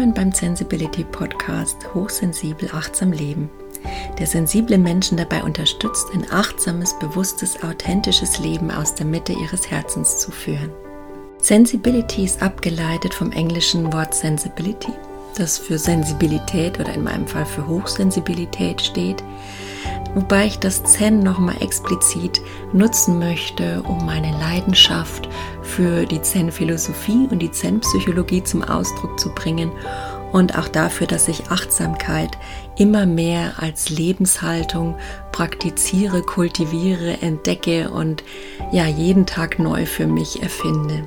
Willkommen beim Sensibility Podcast Hochsensibel achtsam leben, der sensible Menschen dabei unterstützt, ein achtsames, bewusstes, authentisches Leben aus der Mitte ihres Herzens zu führen. Sensibility ist abgeleitet vom englischen Wort Sensibility, das für Sensibilität oder in meinem Fall für Hochsensibilität steht, wobei ich das Zen nochmal explizit nutzen möchte, um meine Leidenschaft für die Zen-Philosophie und die Zen-Psychologie zum Ausdruck zu bringen und auch dafür, dass ich Achtsamkeit immer mehr als Lebenshaltung praktiziere, kultiviere, entdecke und ja jeden Tag neu für mich erfinde.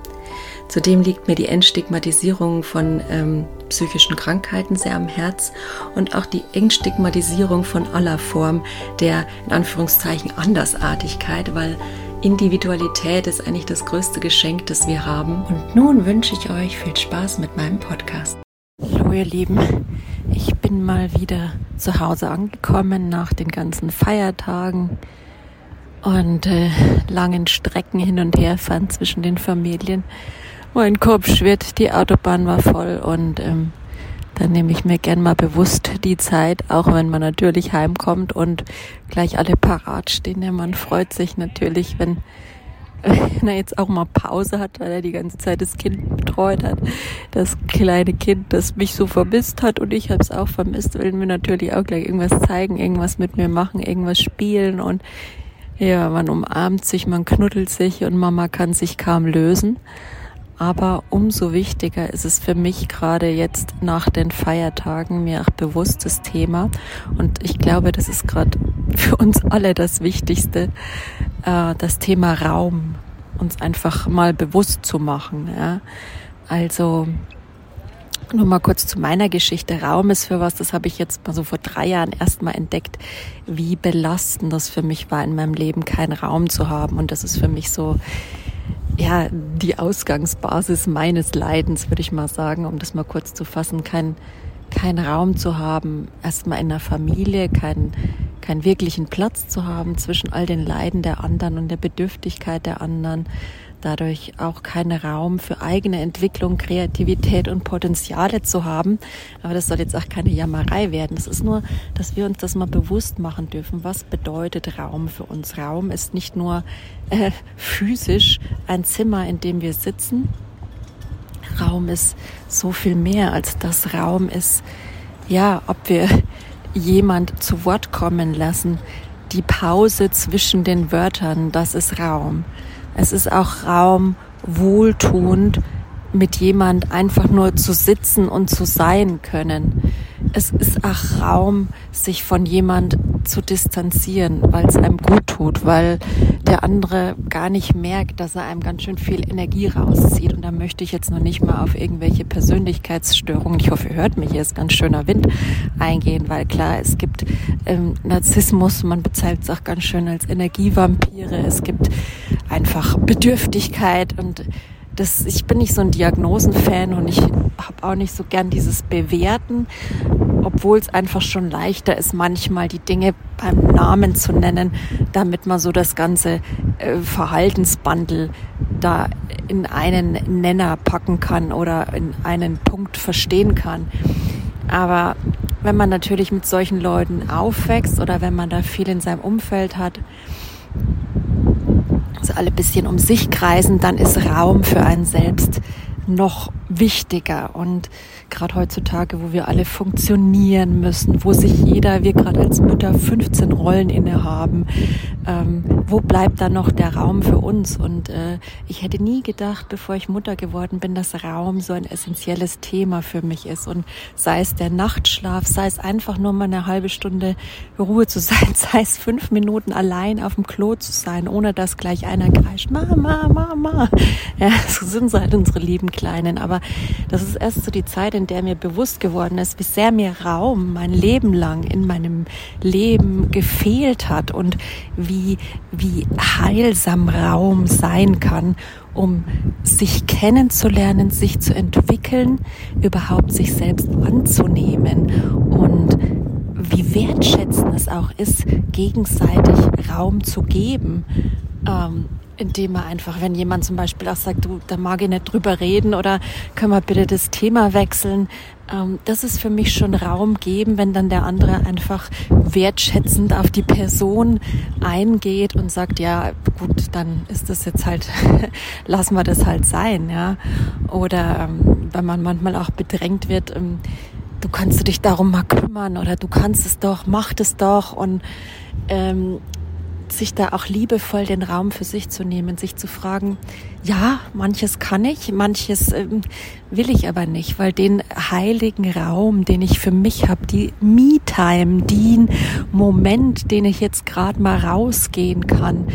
Zudem liegt mir die Entstigmatisierung von ähm, psychischen Krankheiten sehr am Herz und auch die Entstigmatisierung von aller Form der in Anführungszeichen Andersartigkeit, weil Individualität ist eigentlich das größte Geschenk, das wir haben. Und nun wünsche ich euch viel Spaß mit meinem Podcast. Hallo ihr Lieben, ich bin mal wieder zu Hause angekommen nach den ganzen Feiertagen und äh, langen Strecken hin und her fahren zwischen den Familien mein Kopf schwirrt, die Autobahn war voll und ähm, dann nehme ich mir gern mal bewusst die Zeit, auch wenn man natürlich heimkommt und gleich alle parat stehen. Der Mann freut sich natürlich, wenn, wenn er jetzt auch mal Pause hat, weil er die ganze Zeit das Kind betreut hat. Das kleine Kind, das mich so vermisst hat und ich habe es auch vermisst, will mir natürlich auch gleich irgendwas zeigen, irgendwas mit mir machen, irgendwas spielen und ja, man umarmt sich, man knuddelt sich und Mama kann sich kaum lösen. Aber umso wichtiger ist es für mich gerade jetzt nach den Feiertagen mir auch bewusstes Thema. Und ich glaube, das ist gerade für uns alle das Wichtigste, äh, das Thema Raum, uns einfach mal bewusst zu machen. Ja? Also nur mal kurz zu meiner Geschichte. Raum ist für was, das habe ich jetzt mal so vor drei Jahren erst mal entdeckt, wie belastend das für mich war, in meinem Leben keinen Raum zu haben. Und das ist für mich so ja, die Ausgangsbasis meines Leidens, würde ich mal sagen, um das mal kurz zu fassen, kein, kein Raum zu haben, erstmal in der Familie, keinen keinen wirklichen Platz zu haben zwischen all den Leiden der anderen und der Bedürftigkeit der anderen, dadurch auch keinen Raum für eigene Entwicklung, Kreativität und Potenziale zu haben. Aber das soll jetzt auch keine Jammerei werden. Das ist nur, dass wir uns das mal bewusst machen dürfen. Was bedeutet Raum für uns? Raum ist nicht nur äh, physisch ein Zimmer, in dem wir sitzen. Raum ist so viel mehr als das. Raum ist, ja, ob wir jemand zu Wort kommen lassen, die Pause zwischen den Wörtern, das ist Raum. Es ist auch Raum, wohltuend mit jemand einfach nur zu sitzen und zu sein können. Es ist auch Raum, sich von jemand zu distanzieren, weil es einem gut tut, weil der andere gar nicht merkt, dass er einem ganz schön viel Energie rauszieht. Und da möchte ich jetzt noch nicht mal auf irgendwelche Persönlichkeitsstörungen, ich hoffe, ihr hört mich, hier ist ganz schöner Wind, eingehen, weil klar, es gibt ähm, Narzissmus, man bezeichnet es auch ganz schön als Energievampire, es gibt einfach Bedürftigkeit und das, ich bin nicht so ein Diagnosenfan und ich habe auch nicht so gern dieses Bewerten, obwohl es einfach schon leichter ist, manchmal die Dinge beim Namen zu nennen, damit man so das ganze äh, Verhaltensbandel da in einen Nenner packen kann oder in einen Punkt verstehen kann. Aber wenn man natürlich mit solchen Leuten aufwächst oder wenn man da viel in seinem Umfeld hat, so alle bisschen um sich kreisen, dann ist Raum für einen selbst noch wichtiger. Und gerade heutzutage, wo wir alle funktionieren müssen, wo sich jeder, wir gerade als Mütter 15 Rollen innehaben, ähm, wo bleibt da noch der Raum für uns? Und äh, ich hätte nie gedacht, bevor ich Mutter geworden bin, dass Raum so ein essentielles Thema für mich ist. Und sei es der Nachtschlaf, sei es einfach nur mal eine halbe Stunde Ruhe zu sein, sei es fünf Minuten allein auf dem Klo zu sein, ohne dass gleich einer kreischt, Mama, Mama. Ja, so sind halt unsere lieben Kleinen. Aber das ist erst so die Zeit, in der mir bewusst geworden ist, wie sehr mir Raum mein Leben lang in meinem Leben gefehlt hat und wie, wie heilsam Raum sein kann, um sich kennenzulernen, sich zu entwickeln, überhaupt sich selbst anzunehmen und wie wertschätzend es auch ist, gegenseitig Raum zu geben. Ähm, indem er einfach, wenn jemand zum Beispiel auch sagt, du, da mag ich nicht drüber reden oder können wir bitte das Thema wechseln, ähm, das ist für mich schon Raum geben, wenn dann der andere einfach wertschätzend auf die Person eingeht und sagt, ja, gut, dann ist das jetzt halt, lassen wir das halt sein, ja. Oder ähm, wenn man manchmal auch bedrängt wird, ähm, du kannst dich darum mal kümmern oder du kannst es doch, mach es doch und ähm, sich da auch liebevoll den Raum für sich zu nehmen, sich zu fragen, ja, manches kann ich, manches ähm, will ich aber nicht, weil den heiligen Raum, den ich für mich habe, die Me-Time, den Moment, den ich jetzt gerade mal rausgehen kann,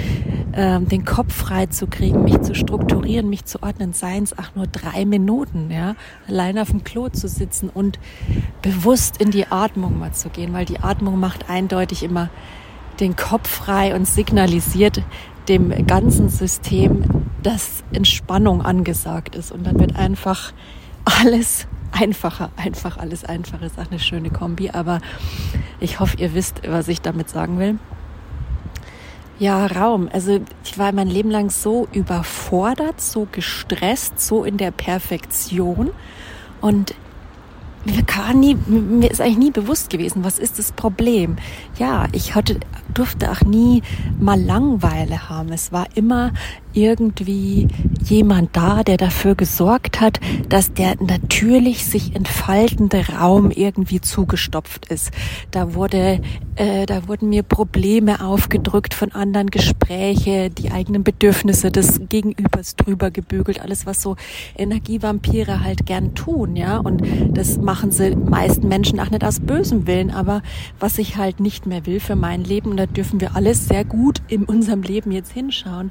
ähm, den Kopf frei zu kriegen, mich zu strukturieren, mich zu ordnen, seien es auch nur drei Minuten, ja, allein auf dem Klo zu sitzen und bewusst in die Atmung mal zu gehen, weil die Atmung macht eindeutig immer den Kopf frei und signalisiert dem ganzen System, dass Entspannung angesagt ist. Und dann wird einfach alles einfacher, einfach alles einfacher. Ist auch eine schöne Kombi, aber ich hoffe, ihr wisst, was ich damit sagen will. Ja, Raum. Also ich war mein Leben lang so überfordert, so gestresst, so in der Perfektion. Und mir, kann nie, mir ist eigentlich nie bewusst gewesen, was ist das Problem. Ja, ich hatte, durfte auch nie mal Langweile haben. Es war immer irgendwie jemand da, der dafür gesorgt hat, dass der natürlich sich entfaltende Raum irgendwie zugestopft ist. Da wurde, äh, da wurden mir Probleme aufgedrückt von anderen Gespräche, die eigenen Bedürfnisse des Gegenübers drüber gebügelt, alles was so Energievampire halt gern tun, ja. Und das machen sie meisten Menschen auch nicht aus bösem Willen, aber was ich halt nicht mehr will für mein Leben, da dürfen wir alles sehr gut in unserem Leben jetzt hinschauen,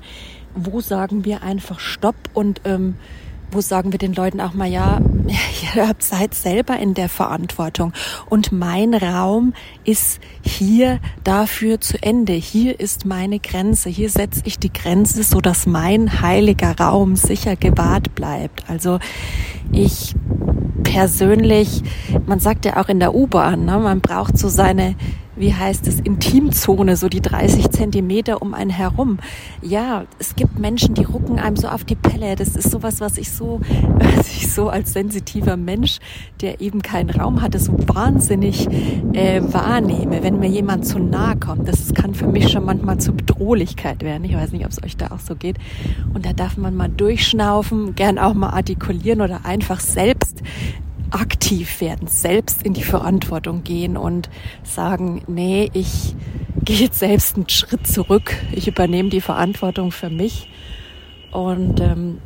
wo sagen wir einfach Stopp und ähm, wo sagen wir den Leuten auch mal, ja, ihr seid selber in der Verantwortung und mein Raum ist hier dafür zu Ende. Hier ist meine Grenze. Hier setze ich die Grenze, so dass mein heiliger Raum sicher gewahrt bleibt. Also ich persönlich, man sagt ja auch in der U-Bahn, ne, man braucht so seine wie heißt es, Intimzone, so die 30 Zentimeter um einen herum. Ja, es gibt Menschen, die rucken einem so auf die Pelle. Das ist sowas, was ich so, was ich so als sensitiver Mensch, der eben keinen Raum hatte, so wahnsinnig äh, wahrnehme, wenn mir jemand zu nahe kommt. Das kann für mich schon manchmal zur Bedrohlichkeit werden. Ich weiß nicht, ob es euch da auch so geht. Und da darf man mal durchschnaufen, gern auch mal artikulieren oder einfach selbst aktiv werden, selbst in die Verantwortung gehen und sagen, nee, ich gehe jetzt selbst einen Schritt zurück, ich übernehme die Verantwortung für mich. Und ähm,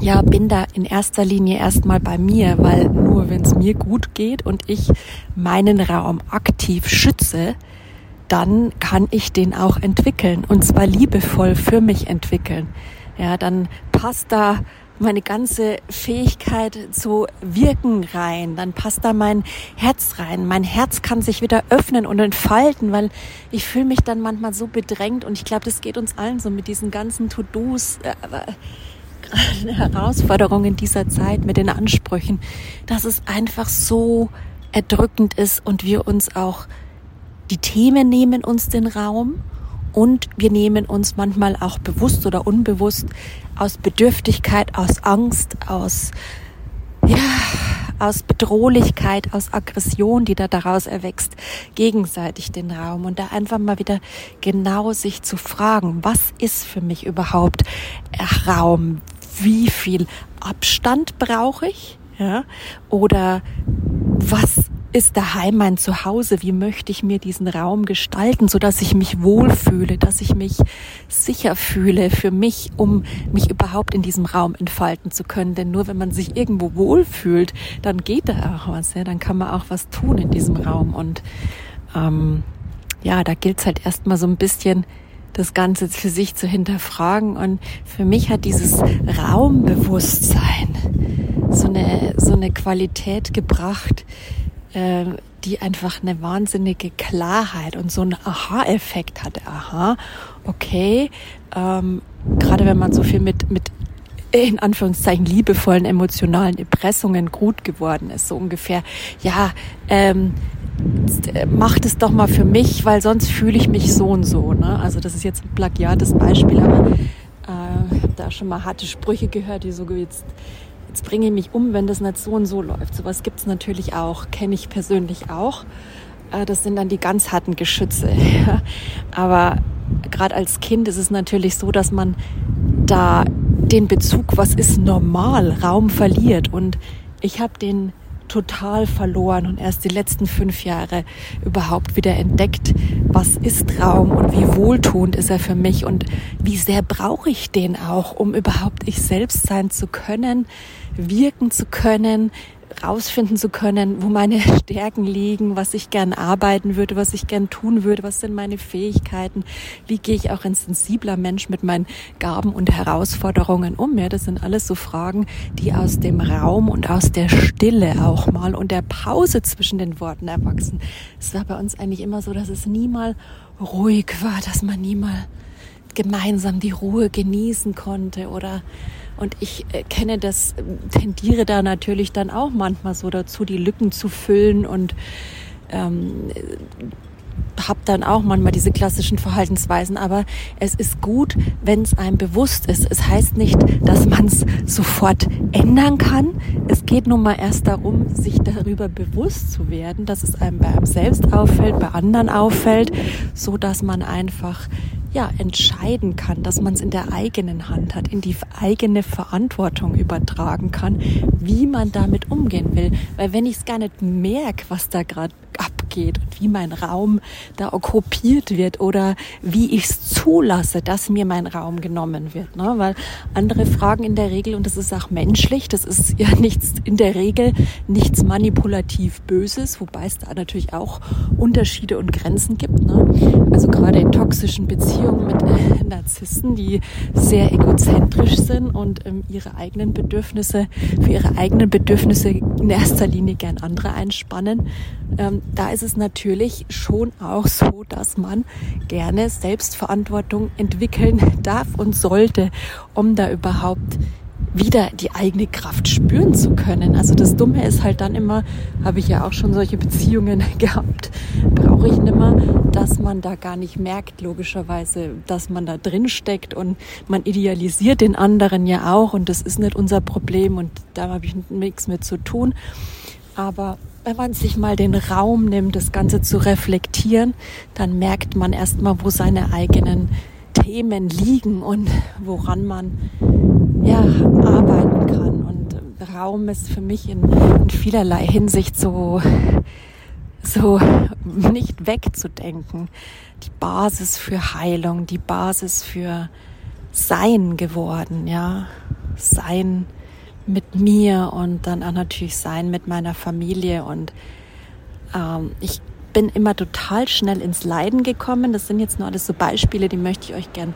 ja, bin da in erster Linie erstmal bei mir, weil nur wenn es mir gut geht und ich meinen Raum aktiv schütze, dann kann ich den auch entwickeln. Und zwar liebevoll für mich entwickeln. Ja, dann passt da meine ganze Fähigkeit zu wirken rein, dann passt da mein Herz rein. Mein Herz kann sich wieder öffnen und entfalten, weil ich fühle mich dann manchmal so bedrängt und ich glaube, das geht uns allen so mit diesen ganzen To-Dos. Äh, eine Herausforderung in dieser Zeit mit den Ansprüchen, dass es einfach so erdrückend ist und wir uns auch die Themen nehmen uns den Raum und wir nehmen uns manchmal auch bewusst oder unbewusst aus Bedürftigkeit, aus Angst, aus, ja, aus Bedrohlichkeit, aus Aggression, die da daraus erwächst, gegenseitig den Raum und da einfach mal wieder genau sich zu fragen, was ist für mich überhaupt Raum? Wie viel Abstand brauche ich? Ja? Oder was ist daheim mein Zuhause? Wie möchte ich mir diesen Raum gestalten, so dass ich mich wohlfühle, dass ich mich sicher fühle für mich, um mich überhaupt in diesem Raum entfalten zu können? Denn nur wenn man sich irgendwo wohlfühlt, dann geht da auch was. Ja? Dann kann man auch was tun in diesem Raum. Und ähm, ja, da gilt es halt erstmal so ein bisschen das Ganze für sich zu hinterfragen. Und für mich hat dieses Raumbewusstsein so eine, so eine Qualität gebracht, äh, die einfach eine wahnsinnige Klarheit und so einen Aha-Effekt hatte. Aha, okay, ähm, gerade wenn man so viel mit, mit in Anführungszeichen liebevollen emotionalen Erpressungen gut geworden ist, so ungefähr, ja, ähm, macht es doch mal für mich, weil sonst fühle ich mich so und so. Ne? Also das ist jetzt ein plagiates Beispiel, aber äh, da schon mal harte Sprüche gehört, die so jetzt jetzt bringe ich mich um, wenn das nicht so und so läuft. Sowas gibt es natürlich auch, kenne ich persönlich auch. Äh, das sind dann die ganz harten Geschütze. Aber gerade als Kind ist es natürlich so, dass man da den Bezug, was ist normal, Raum verliert. Und ich habe den total verloren und erst die letzten fünf Jahre überhaupt wieder entdeckt, was ist Raum und wie wohltuend ist er für mich und wie sehr brauche ich den auch, um überhaupt ich selbst sein zu können, wirken zu können, rausfinden zu können, wo meine Stärken liegen, was ich gern arbeiten würde, was ich gern tun würde, was sind meine Fähigkeiten, wie gehe ich auch ein sensibler Mensch mit meinen Gaben und Herausforderungen um. Ja, das sind alles so Fragen, die aus dem Raum und aus der Stille auch mal und der Pause zwischen den Worten erwachsen. Es war bei uns eigentlich immer so, dass es nie mal ruhig war, dass man nie mal gemeinsam die Ruhe genießen konnte oder und ich äh, kenne das, tendiere da natürlich dann auch manchmal so dazu, die Lücken zu füllen und ähm, habe dann auch manchmal diese klassischen Verhaltensweisen, aber es ist gut, wenn es einem bewusst ist. Es heißt nicht, dass man es sofort ändern kann. Es geht nun mal erst darum, sich darüber bewusst zu werden, dass es einem bei einem selbst auffällt, bei anderen auffällt, so dass man einfach ja, entscheiden kann, dass man es in der eigenen Hand hat, in die eigene Verantwortung übertragen kann, wie man damit umgehen will. Weil wenn ich es gar nicht merke, was da gerade abgeht und wie mein Raum da okkupiert wird oder wie ich es zulasse, dass mir mein Raum genommen wird. Ne? Weil andere fragen in der Regel, und das ist auch menschlich, das ist ja nichts in der Regel nichts manipulativ Böses, wobei es da natürlich auch Unterschiede und Grenzen gibt. Ne? Also gerade in toxischen Beziehungen mit Narzissten, die sehr egozentrisch sind und ähm, ihre eigenen Bedürfnisse, für ihre eigenen Bedürfnisse in erster Linie gern andere einspannen. Ähm, da ist es natürlich schon auch so, dass man gerne Selbstverantwortung entwickeln darf und sollte, um da überhaupt wieder die eigene Kraft spüren zu können. Also das Dumme ist halt dann immer, habe ich ja auch schon solche Beziehungen gehabt, brauche ich nimmer, dass man da gar nicht merkt, logischerweise, dass man da drin steckt und man idealisiert den anderen ja auch und das ist nicht unser Problem und da habe ich nichts mit zu tun. Aber wenn man sich mal den Raum nimmt, das Ganze zu reflektieren, dann merkt man erstmal, wo seine eigenen Themen liegen und woran man ja, arbeiten kann. Und Raum ist für mich in, in vielerlei Hinsicht so, so nicht wegzudenken. Die Basis für Heilung, die Basis für Sein geworden, ja. Sein mit mir und dann auch natürlich sein mit meiner Familie. Und ähm, ich bin immer total schnell ins Leiden gekommen. Das sind jetzt nur alles so Beispiele, die möchte ich euch gern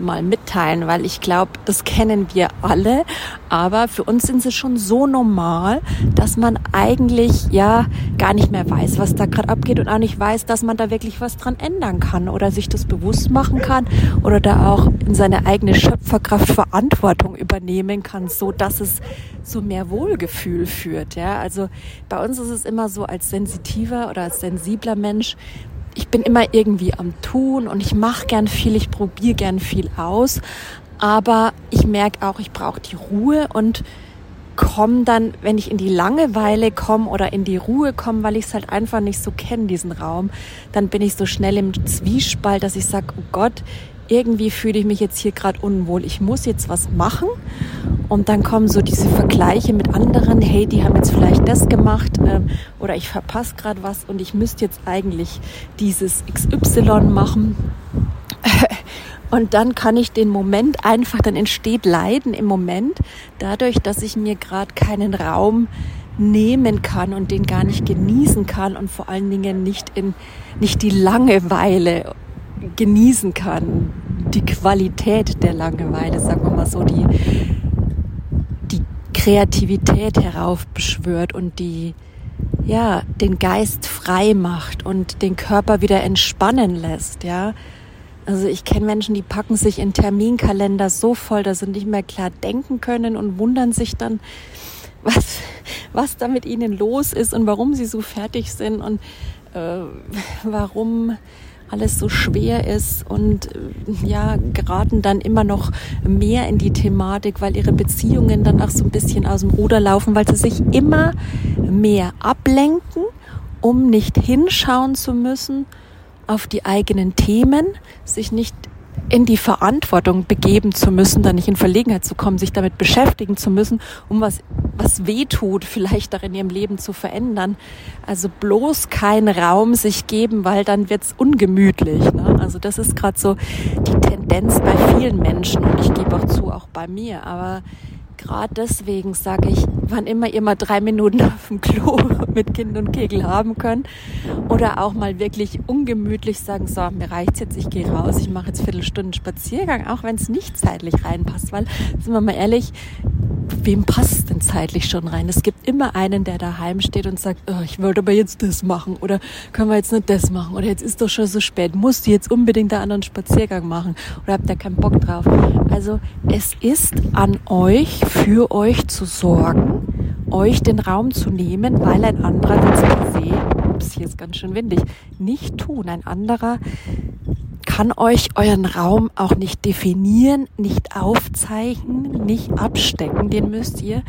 mal mitteilen, weil ich glaube, das kennen wir alle, aber für uns sind sie schon so normal, dass man eigentlich ja gar nicht mehr weiß, was da gerade abgeht und auch nicht weiß, dass man da wirklich was dran ändern kann oder sich das bewusst machen kann oder da auch in seine eigene Schöpferkraft Verantwortung übernehmen kann, so dass es zu mehr Wohlgefühl führt. Ja, also bei uns ist es immer so als sensitiver oder als sensibler Mensch ich bin immer irgendwie am Tun und ich mache gern viel, ich probiere gern viel aus, aber ich merke auch, ich brauche die Ruhe und komme dann, wenn ich in die Langeweile komme oder in die Ruhe komme, weil ich es halt einfach nicht so kenne, diesen Raum, dann bin ich so schnell im Zwiespalt, dass ich sage, oh Gott, irgendwie fühle ich mich jetzt hier gerade unwohl. Ich muss jetzt was machen. Und dann kommen so diese Vergleiche mit anderen, hey, die haben jetzt vielleicht das gemacht äh, oder ich verpasse gerade was und ich müsste jetzt eigentlich dieses XY machen. Und dann kann ich den Moment einfach, dann entsteht Leiden im Moment dadurch, dass ich mir gerade keinen Raum nehmen kann und den gar nicht genießen kann und vor allen Dingen nicht in, nicht die Langeweile genießen kann. Die Qualität der Langeweile, sagen wir mal so, die, die Kreativität heraufbeschwört und die, ja, den Geist frei macht und den Körper wieder entspannen lässt, ja. Also ich kenne Menschen, die packen sich in Terminkalender so voll, dass sie nicht mehr klar denken können und wundern sich dann, was, was da mit ihnen los ist und warum sie so fertig sind und äh, warum alles so schwer ist und äh, ja, geraten dann immer noch mehr in die Thematik, weil ihre Beziehungen dann auch so ein bisschen aus dem Ruder laufen, weil sie sich immer mehr ablenken, um nicht hinschauen zu müssen, auf die eigenen Themen, sich nicht in die Verantwortung begeben zu müssen, dann nicht in Verlegenheit zu kommen, sich damit beschäftigen zu müssen, um was, was weh tut, vielleicht darin ihrem Leben zu verändern. Also bloß keinen Raum sich geben, weil dann wird's ungemütlich. Ne? Also das ist gerade so die Tendenz bei vielen Menschen und ich gebe auch zu, auch bei mir. Aber gerade deswegen sage ich, wann immer ihr mal drei Minuten auf dem Klo mit Kind und Kegel haben könnt oder auch mal wirklich ungemütlich sagen, so, mir reicht's jetzt, ich gehe raus, ich mache jetzt Viertelstunden Spaziergang, auch wenn es nicht zeitlich reinpasst, weil, sind wir mal ehrlich, wem passt denn zeitlich schon rein? Es gibt immer einen, der daheim steht und sagt, oh, ich wollte aber jetzt das machen oder können wir jetzt nicht das machen oder jetzt ist doch schon so spät, musst du jetzt unbedingt einen anderen Spaziergang machen oder habt ihr keinen Bock drauf? Also es ist an euch, für euch zu sorgen, euch den Raum zu nehmen, weil ein anderer es per se, ups, hier ist ganz schön windig, nicht tun. Ein anderer kann euch euren Raum auch nicht definieren, nicht aufzeichnen, nicht abstecken. Den müsst ihr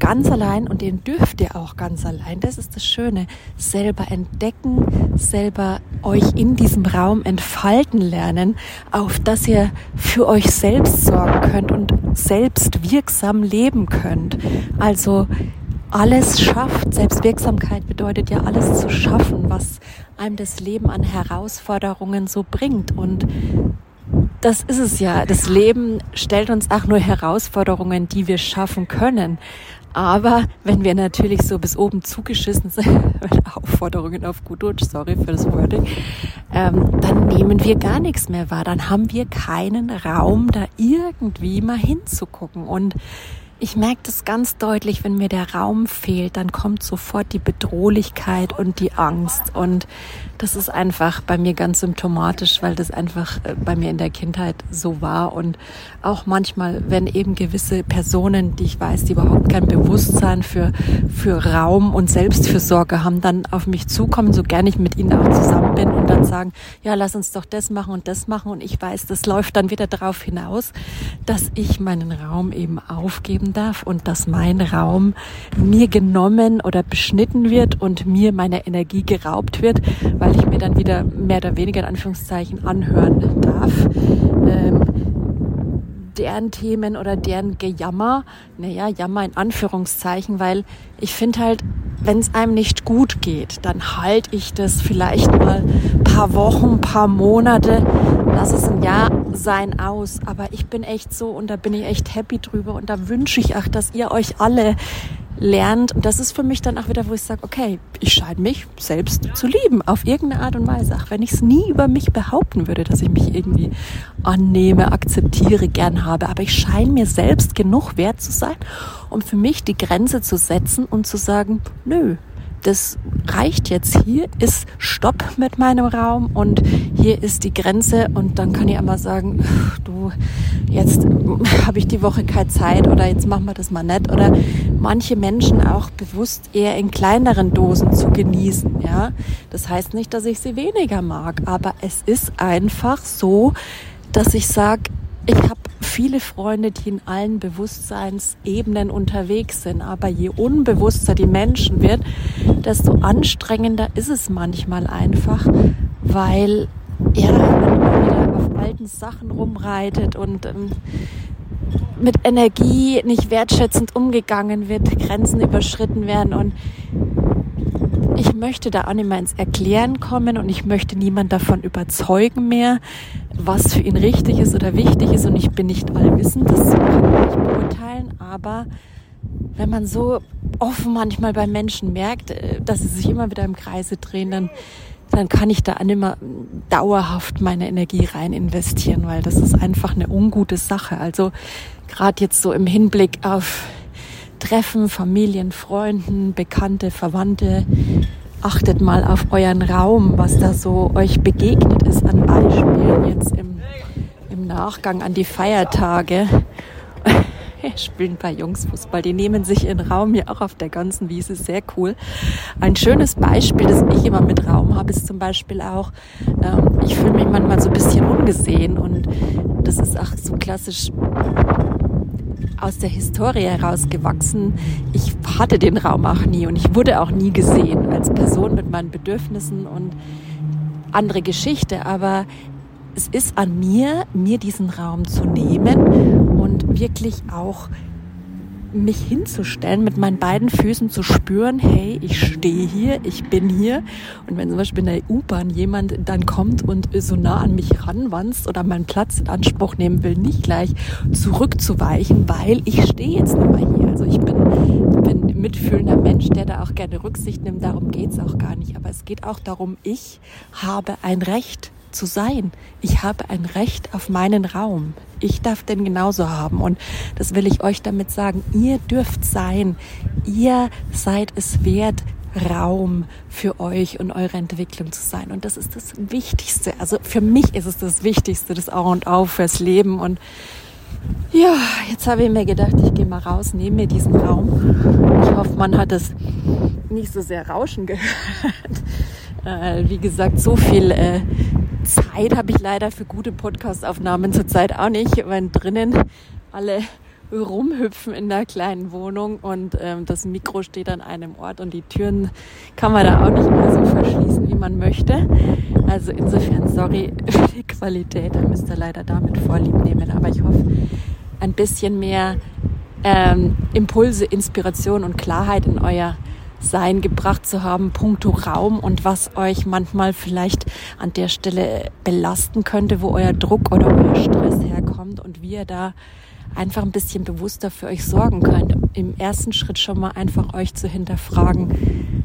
ganz allein und den dürft ihr auch ganz allein. Das ist das Schöne. Selber entdecken, selber euch in diesem Raum entfalten lernen, auf dass ihr für euch selbst sorgen könnt und selbst wirksam leben könnt. Also alles schafft. Selbstwirksamkeit bedeutet ja alles zu schaffen, was einem das Leben an Herausforderungen so bringt. Und das ist es ja. Das Leben stellt uns auch nur Herausforderungen, die wir schaffen können. Aber wenn wir natürlich so bis oben zugeschissen sind, Aufforderungen auf gut Deutsch, sorry für das Wording, ähm, dann nehmen wir gar nichts mehr wahr. Dann haben wir keinen Raum, da irgendwie mal hinzugucken. Und ich merke das ganz deutlich, wenn mir der Raum fehlt, dann kommt sofort die Bedrohlichkeit und die Angst. Und das ist einfach bei mir ganz symptomatisch, weil das einfach äh, bei mir in der Kindheit so war. Und auch manchmal, wenn eben gewisse Personen, die ich weiß, die überhaupt kein Bewusstsein für, für Raum und Selbstfürsorge haben, dann auf mich zukommen, so gerne ich mit ihnen auch zusammen bin und dann sagen, ja, lass uns doch das machen und das machen. Und ich weiß, das läuft dann wieder darauf hinaus, dass ich meinen Raum eben aufgeben darf und dass mein Raum mir genommen oder beschnitten wird und mir meine Energie geraubt wird, weil ich mir dann wieder mehr oder weniger in Anführungszeichen anhören darf. Ähm, deren Themen oder deren Gejammer, naja, Jammer in Anführungszeichen, weil ich finde halt, wenn es einem nicht gut geht, dann halte ich das vielleicht mal paar Wochen, paar Monate, lass es ein Jahr sein aus. Aber ich bin echt so und da bin ich echt happy drüber und da wünsche ich auch, dass ihr euch alle lernt. Und das ist für mich dann auch wieder, wo ich sage, okay, ich scheine mich selbst zu lieben, auf irgendeine Art und Weise. Auch wenn ich es nie über mich behaupten würde, dass ich mich irgendwie annehme, akzeptiere, gern habe. Aber ich scheine mir selbst genug wert zu sein, um für mich die Grenze zu setzen und zu sagen, nö, das reicht jetzt. Hier ist Stopp mit meinem Raum und hier ist die Grenze und dann kann ich einmal sagen, du, jetzt habe ich die Woche keine Zeit oder jetzt machen wir das mal nett oder manche Menschen auch bewusst eher in kleineren Dosen zu genießen, ja. Das heißt nicht, dass ich sie weniger mag, aber es ist einfach so, dass ich sage, ich habe viele Freunde, die in allen Bewusstseinsebenen unterwegs sind. Aber je unbewusster die Menschen wird, desto anstrengender ist es manchmal einfach, weil ja, man immer wieder auf alten Sachen rumreitet und ähm, mit Energie nicht wertschätzend umgegangen wird, Grenzen überschritten werden und ich möchte da auch nicht mehr ins Erklären kommen und ich möchte niemand davon überzeugen mehr, was für ihn richtig ist oder wichtig ist und ich bin nicht allwissend, das kann ich nicht beurteilen, aber wenn man so offen manchmal bei Menschen merkt, äh, dass sie sich immer wieder im Kreise drehen, dann, dann kann ich da nicht mehr dauerhaft meine Energie rein investieren, weil das ist einfach eine ungute Sache. Also gerade jetzt so im Hinblick auf Treffen, Familien, Freunden, Bekannte, Verwandte. Achtet mal auf euren Raum, was da so euch begegnet ist an Beispielen jetzt im, im Nachgang an die Feiertage. Spielen ein paar Jungs Fußball, die nehmen sich ihren Raum hier auch auf der ganzen Wiese, sehr cool. Ein schönes Beispiel, das ich immer mit Raum habe, ist zum Beispiel auch, ähm, ich fühle mich manchmal so ein bisschen ungesehen und das ist auch so klassisch aus der Historie herausgewachsen. Ich hatte den Raum auch nie und ich wurde auch nie gesehen als Person mit meinen Bedürfnissen und andere Geschichte. Aber es ist an mir, mir diesen Raum zu nehmen und wirklich auch mich hinzustellen, mit meinen beiden Füßen zu spüren, hey, ich stehe hier, ich bin hier. Und wenn zum Beispiel in der U-Bahn jemand dann kommt und so nah an mich ranwanzt oder meinen Platz in Anspruch nehmen will, nicht gleich zurückzuweichen, weil ich stehe jetzt mehr hier. Also ich bin, bin mitfühlender Mensch, der da auch gerne Rücksicht nimmt. Darum geht's auch gar nicht. Aber es geht auch darum, ich habe ein Recht zu sein. Ich habe ein Recht auf meinen Raum. Ich darf den genauso haben. Und das will ich euch damit sagen. Ihr dürft sein. Ihr seid es wert, Raum für euch und eure Entwicklung zu sein. Und das ist das Wichtigste. Also für mich ist es das Wichtigste, das Auf und Auf fürs Leben. Und ja, jetzt habe ich mir gedacht, ich gehe mal raus, nehme mir diesen Raum. Ich hoffe, man hat es nicht so sehr rauschen gehört. Äh, wie gesagt, so viel äh, Zeit habe ich leider für gute Podcastaufnahmen zurzeit auch nicht, wenn drinnen alle rumhüpfen in der kleinen Wohnung und ähm, das Mikro steht an einem Ort und die Türen kann man da auch nicht mehr so verschließen, wie man möchte. Also insofern sorry für die Qualität, da müsst ihr leider damit Vorlieb nehmen. Aber ich hoffe, ein bisschen mehr ähm, Impulse, Inspiration und Klarheit in euer sein gebracht zu haben, puncto Raum und was euch manchmal vielleicht an der Stelle belasten könnte, wo euer Druck oder euer Stress herkommt und wie ihr da einfach ein bisschen bewusster für euch sorgen könnt. Im ersten Schritt schon mal einfach euch zu hinterfragen,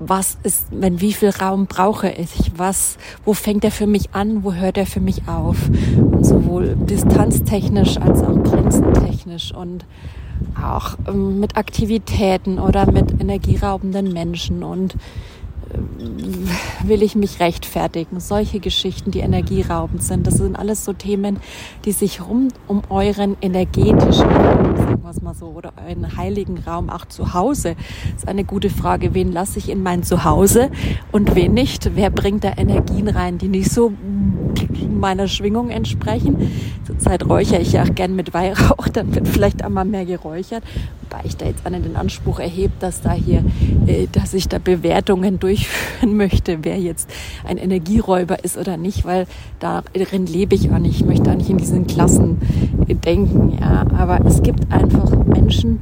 was ist, wenn wie viel Raum brauche ich? Was, wo fängt er für mich an? Wo hört er für mich auf? Und sowohl distanztechnisch als auch grenzentechnisch und auch ähm, mit Aktivitäten oder mit energieraubenden Menschen und will ich mich rechtfertigen. Solche Geschichten, die energieraubend sind, das sind alles so Themen, die sich rum um euren energetischen Raum, sagen wir es mal so, oder euren heiligen Raum, auch zu Hause, das ist eine gute Frage. Wen lasse ich in mein Zuhause und wen nicht? Wer bringt da Energien rein, die nicht so meiner Schwingung entsprechen? Zurzeit räuchere ich ja auch gern mit Weihrauch, dann wird vielleicht einmal mehr geräuchert wobei ich da jetzt an den Anspruch erhebt, dass da hier, äh, dass ich da Bewertungen durchführen möchte, wer jetzt ein Energieräuber ist oder nicht, weil darin lebe ich auch nicht. Ich möchte auch nicht in diesen Klassen denken, ja. Aber es gibt einfach Menschen,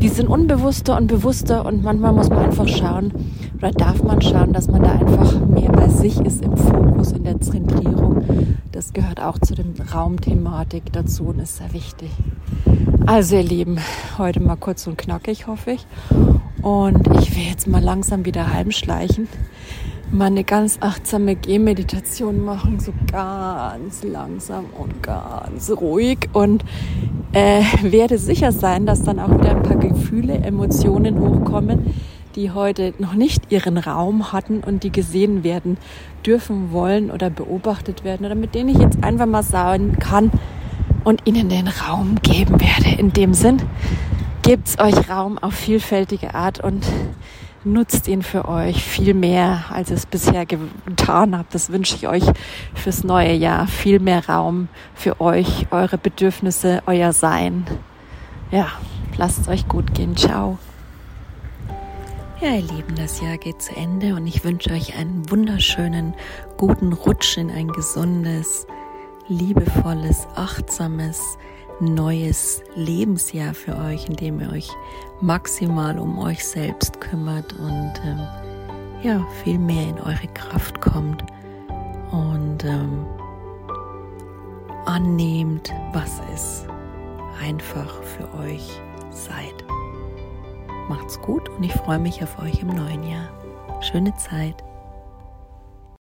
die sind unbewusster und bewusster und manchmal muss man einfach schauen oder darf man schauen, dass man da einfach mehr bei sich ist im Fokus, in der Zentrierung. Das gehört auch zu dem Raumthematik dazu und ist sehr wichtig. Also ihr Lieben, heute mal kurz und knackig, hoffe ich. Und ich will jetzt mal langsam wieder heimschleichen. Mal eine ganz achtsame Gehmeditation machen, so ganz langsam und ganz ruhig. Und äh, werde sicher sein, dass dann auch wieder ein paar Gefühle, Emotionen hochkommen, die heute noch nicht ihren Raum hatten und die gesehen werden dürfen, wollen oder beobachtet werden oder mit denen ich jetzt einfach mal sagen kann, und ihnen den Raum geben werde. In dem Sinn, gebt's euch Raum auf vielfältige Art und nutzt ihn für euch viel mehr, als ihr es bisher getan habt. Das wünsche ich euch fürs neue Jahr. Viel mehr Raum für euch, eure Bedürfnisse, euer Sein. Ja, lasst es euch gut gehen. Ciao. Ja, ihr Lieben, das Jahr geht zu Ende und ich wünsche euch einen wunderschönen, guten Rutsch in ein gesundes, liebevolles, achtsames, neues Lebensjahr für euch, in dem ihr euch maximal um euch selbst kümmert und ähm, ja, viel mehr in eure Kraft kommt und ähm, annehmt, was es einfach für euch seid. Macht's gut und ich freue mich auf euch im neuen Jahr. Schöne Zeit.